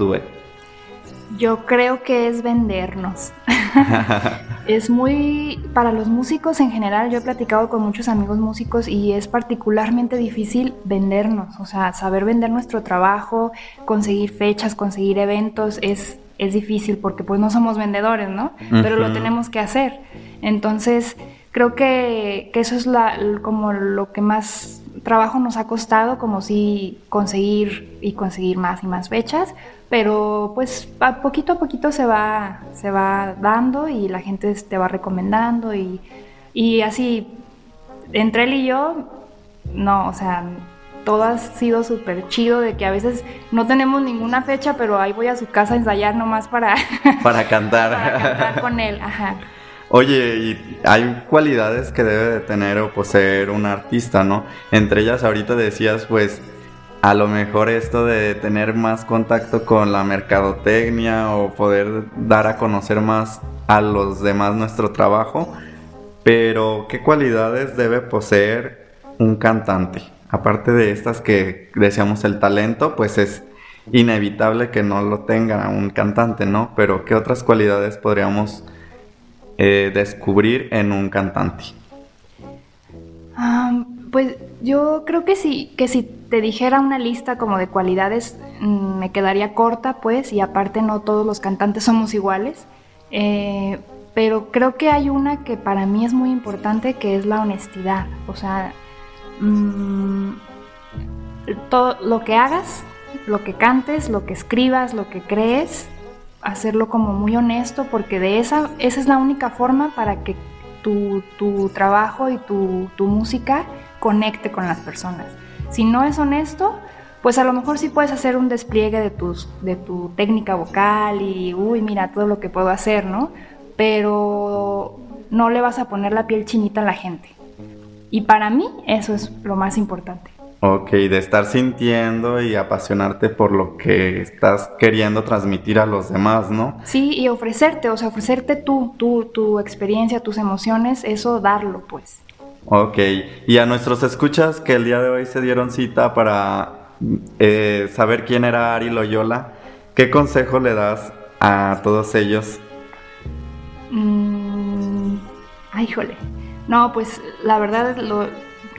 Yo creo que es vendernos. es muy, para los músicos en general, yo he platicado con muchos amigos músicos y es particularmente difícil vendernos, o sea, saber vender nuestro trabajo, conseguir fechas, conseguir eventos, es, es difícil porque pues no somos vendedores, ¿no? Pero lo tenemos que hacer. Entonces, creo que, que eso es la, como lo que más trabajo nos ha costado, como si conseguir y conseguir más y más fechas, pero pues a poquito a poquito se va, se va dando y la gente te va recomendando y, y así, entre él y yo, no, o sea, todo ha sido súper chido de que a veces no tenemos ninguna fecha, pero ahí voy a su casa a ensayar nomás para... Para cantar. para cantar con él, ajá. Oye, hay cualidades que debe de tener o poseer un artista, ¿no? Entre ellas ahorita decías, pues, a lo mejor esto de tener más contacto con la mercadotecnia o poder dar a conocer más a los demás nuestro trabajo, pero ¿qué cualidades debe poseer un cantante? Aparte de estas que deseamos el talento, pues es inevitable que no lo tenga un cantante, ¿no? Pero ¿qué otras cualidades podríamos eh, descubrir en un cantante? Ah, pues yo creo que sí, que si te dijera una lista como de cualidades mm, me quedaría corta, pues, y aparte no todos los cantantes somos iguales. Eh, pero creo que hay una que para mí es muy importante, que es la honestidad. O sea, mm, todo lo que hagas, lo que cantes, lo que escribas, lo que crees, hacerlo como muy honesto, porque de esa, esa es la única forma para que tu, tu trabajo y tu, tu, música conecte con las personas. Si no es honesto, pues a lo mejor sí puedes hacer un despliegue de, tus, de tu técnica vocal y, uy, mira todo lo que puedo hacer, ¿no? Pero no le vas a poner la piel chinita a la gente. Y para mí eso es lo más importante. Ok, de estar sintiendo y apasionarte por lo que estás queriendo transmitir a los demás, ¿no? Sí, y ofrecerte, o sea, ofrecerte tú, tú, tu experiencia, tus emociones, eso darlo, pues. Ok, y a nuestros escuchas que el día de hoy se dieron cita para eh, saber quién era Ari Loyola, ¿qué consejo le das a todos ellos? Mm, ay, jole. No, pues la verdad lo,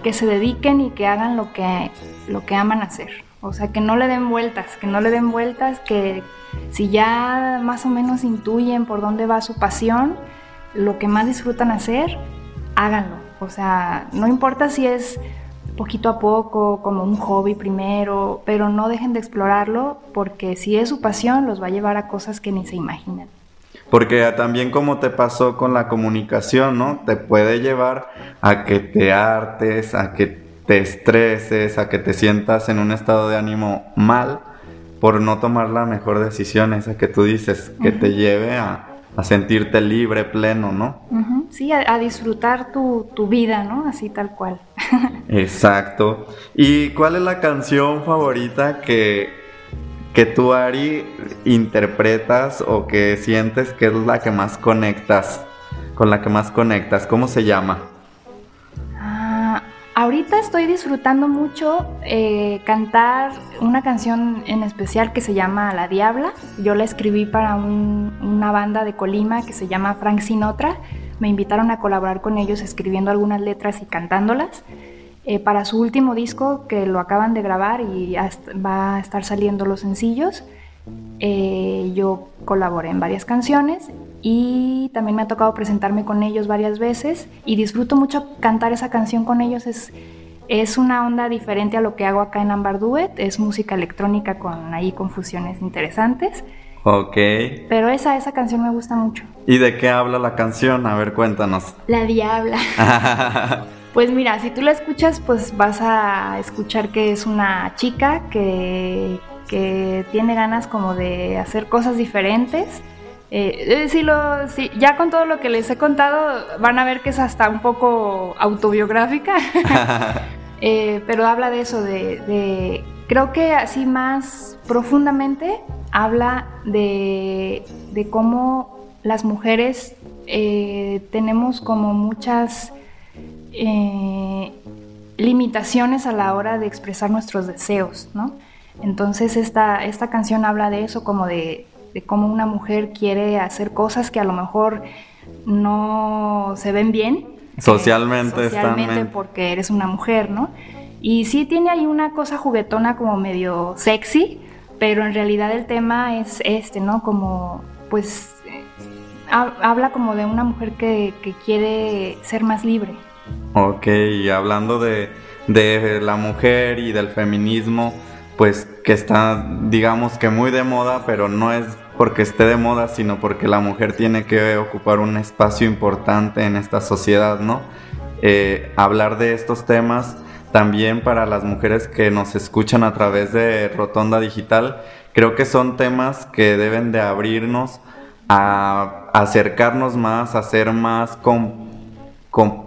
que se dediquen y que hagan lo que, lo que aman hacer. O sea, que no le den vueltas, que no le den vueltas, que si ya más o menos intuyen por dónde va su pasión, lo que más disfrutan hacer, háganlo. O sea, no importa si es poquito a poco, como un hobby primero, pero no dejen de explorarlo porque si es su pasión, los va a llevar a cosas que ni se imaginan. Porque también como te pasó con la comunicación, ¿no? Te puede llevar a que te hartes, a que te estreses, a que te sientas en un estado de ánimo mal por no tomar la mejor decisión, esa que tú dices, que te lleve a, sentirte libre, pleno, ¿no? Sí, a, disfrutar tu, tu, vida, ¿no? Así tal cual. Exacto. ¿Y cuál es la canción favorita que, que tú, Ari, interpretas o que sientes que es la que más conectas, con la que más conectas? ¿Cómo se llama? Ahorita estoy disfrutando mucho eh, cantar una canción en especial que se llama La Diabla. Yo la escribí para una banda de Colima que se llama Frank Sinatra. Me invitaron a colaborar con ellos escribiendo algunas letras y cantándolas. Eh, para su último disco que lo acaban de grabar y va a estar saliendo los sencillos. Eh, yo colaboré en varias canciones y también me ha tocado presentarme con ellos varias veces y disfruto mucho cantar esa canción con ellos. Es, es una onda diferente a lo que hago acá en Ambar Duet, es música electrónica con ahí confusiones interesantes. Ok. Pero esa, esa canción me gusta mucho. ¿Y de qué habla la canción? A ver, cuéntanos. La Diabla. pues mira, si tú la escuchas, pues vas a escuchar que es una chica que, que tiene ganas como de hacer cosas diferentes. Eh, eh, si lo, si, ya con todo lo que les he contado, van a ver que es hasta un poco autobiográfica, eh, pero habla de eso, de, creo que así más profundamente habla de, de cómo las mujeres tenemos como muchas limitaciones a la hora de expresar nuestros deseos, ¿no? Entonces esta, esta canción habla de eso, como de de cómo una mujer quiere hacer cosas que a lo mejor no se ven bien. Socialmente, eh, socialmente porque eres una mujer, ¿no? Y sí tiene ahí una cosa juguetona como medio sexy, pero en realidad el tema es este, ¿no? Como, pues, eh, habla como de una mujer que, quiere ser más libre. Ok, y hablando de, de la mujer y del feminismo, pues que está, digamos que muy de moda, pero no es porque esté de moda, sino porque la mujer tiene que ocupar un espacio importante en esta sociedad, ¿no? Eh, hablar de estos temas también para las mujeres que nos escuchan a través de Rotonda Digital, creo que son temas que deben de abrirnos a acercarnos más, a ser más con, con,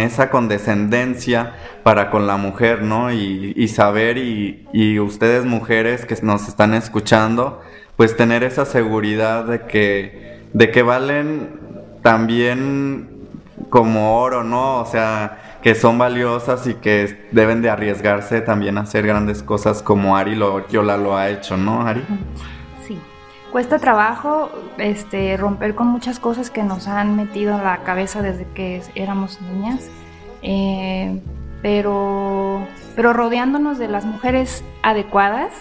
esa condescendencia para con la mujer, ¿no? Y, saber, y, y ustedes mujeres que nos están escuchando, pues tener esa seguridad de que, de que valen también como oro, ¿no? O sea, que son valiosas y que deben de arriesgarse también a hacer grandes cosas como Ari lo, Yola lo ha hecho, ¿no, Ari? Cuesta trabajo este, romper con muchas cosas que nos han metido en la cabeza desde que éramos niñas, eh, pero, pero rodeándonos de las mujeres adecuadas,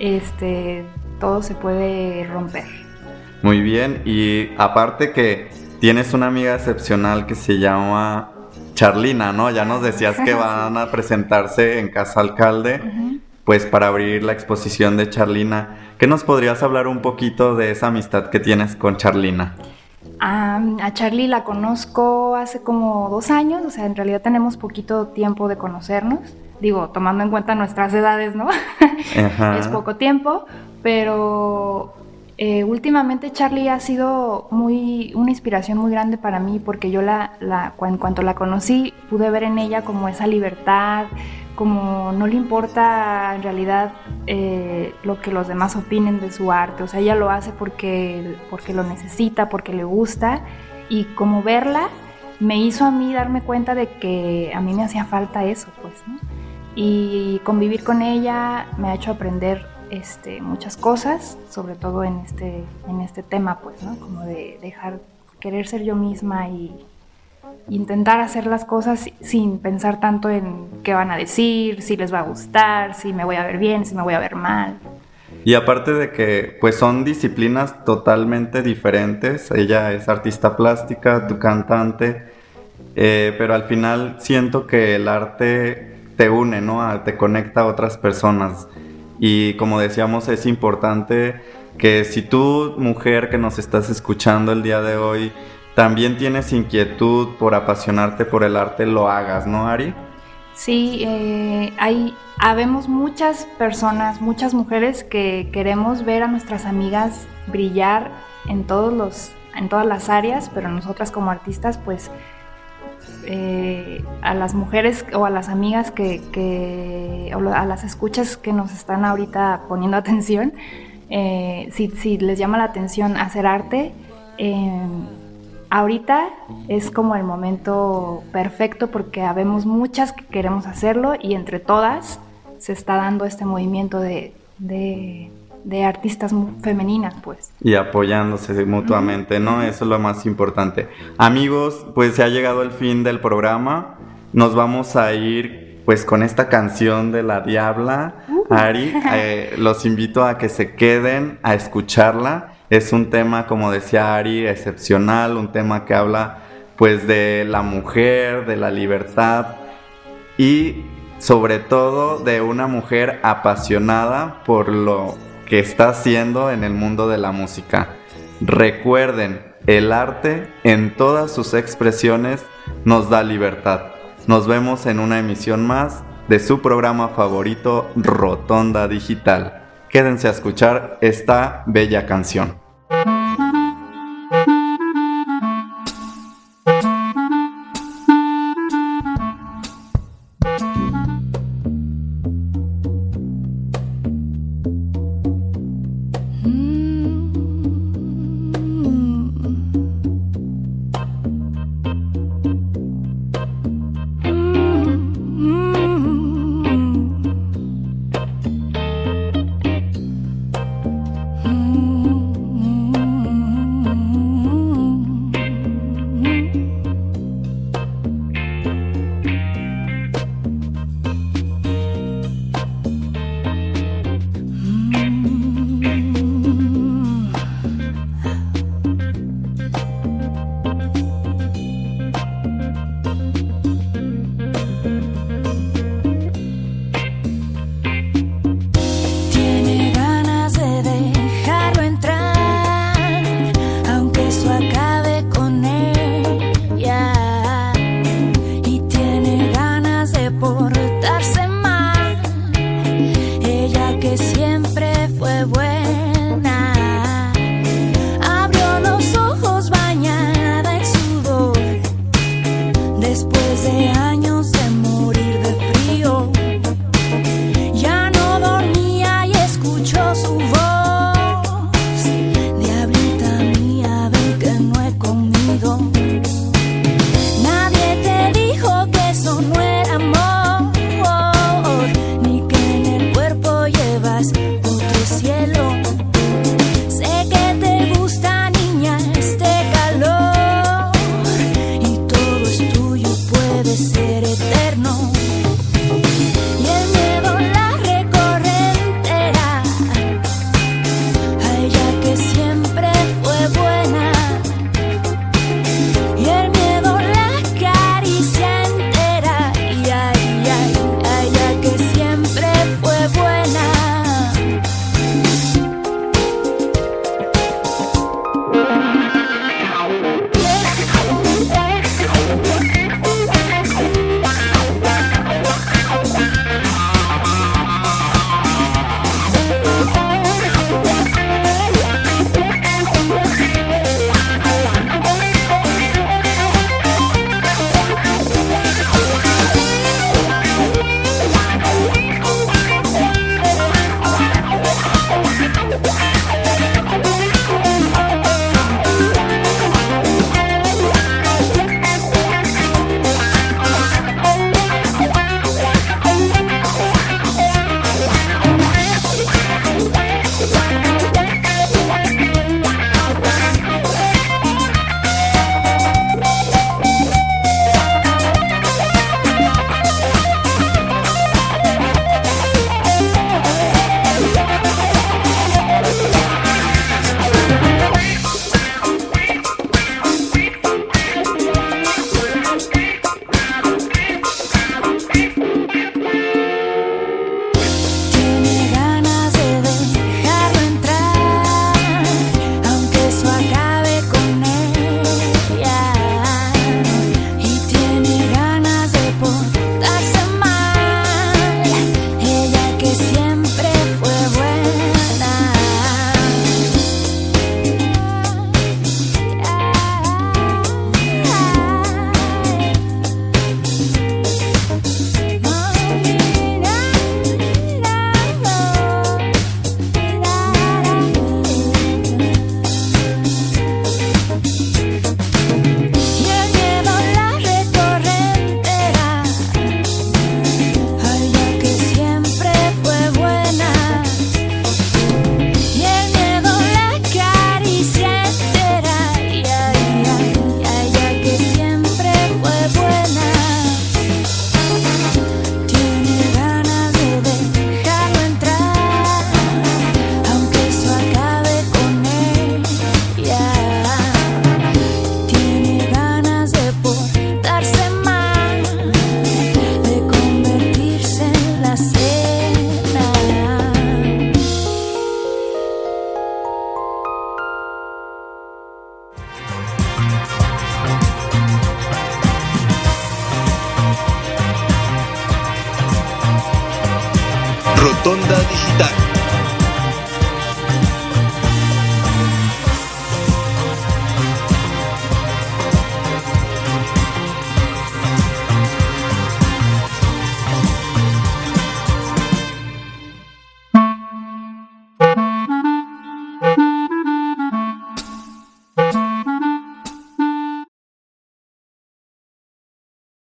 este, todo se puede romper. Muy bien, y aparte que tienes una amiga excepcional que se llama Charlina, ¿no? Ya nos decías que van a presentarse en Casa Alcalde, pues para abrir la exposición de Charlina. ¿Qué nos podrías hablar un poquito de esa amistad que tienes con Charlina? a Charlie la conozco hace como dos años, o sea, en realidad tenemos poquito tiempo de conocernos digo, tomando en cuenta nuestras edades, ¿no? es poco tiempo, pero eh, últimamente Charlie ha sido muy una inspiración muy grande para mí porque yo la, la, en cuanto la conocí pude ver en ella como esa libertad, como no le importa en realidad eh, lo que los demás opinen de su arte, o sea, ella lo hace porque, porque lo necesita, porque le gusta y como verla me hizo a mí darme cuenta de que a mí me hacía falta eso, pues, ¿no? y convivir con ella me ha hecho aprender este, muchas cosas, sobre todo en este, en este tema, pues, ¿no? Como de dejar, querer ser yo misma y intentar hacer las cosas sin pensar tanto en qué van a decir, si les va a gustar, si me voy a ver bien, si me voy a ver mal. Y aparte de que pues son disciplinas totalmente diferentes, ella es artista plástica, tu cantante, eh, pero al final siento que el arte te une, ¿no? te conecta a otras personas. Y como decíamos, es importante que si tú, mujer que nos estás escuchando el día de hoy, también tienes inquietud por apasionarte por el arte, lo hagas, ¿no, Ari? Sí, eh, hay, habemos muchas personas, muchas mujeres que queremos ver a nuestras amigas brillar en todos los, en todas las áreas, pero nosotras como artistas, pues eh, a las mujeres o a las amigas que, o a las escuchas que nos están ahorita poniendo atención, eh, si, les llama la atención hacer arte, eh, ahorita es como el momento perfecto porque habemos muchas que queremos hacerlo y entre todas se está dando este movimiento de, de, artistas femeninas, pues. Y apoyándose mutuamente, ¿no? Eso es lo más importante. Amigos, pues se ha llegado el fin del programa. Nos vamos a ir pues con esta canción de la Diabla. Uh. Ari, eh, los invito a que se queden a escucharla es un tema, como decía Ari, excepcional, un tema que habla pues de la mujer, de la libertad y sobre todo de una mujer apasionada por lo que está haciendo en el mundo de la música. Recuerden, el arte en todas sus expresiones nos da libertad. Nos vemos en una emisión más de su programa favorito Rotonda Digital. Quédense a escuchar esta bella canción.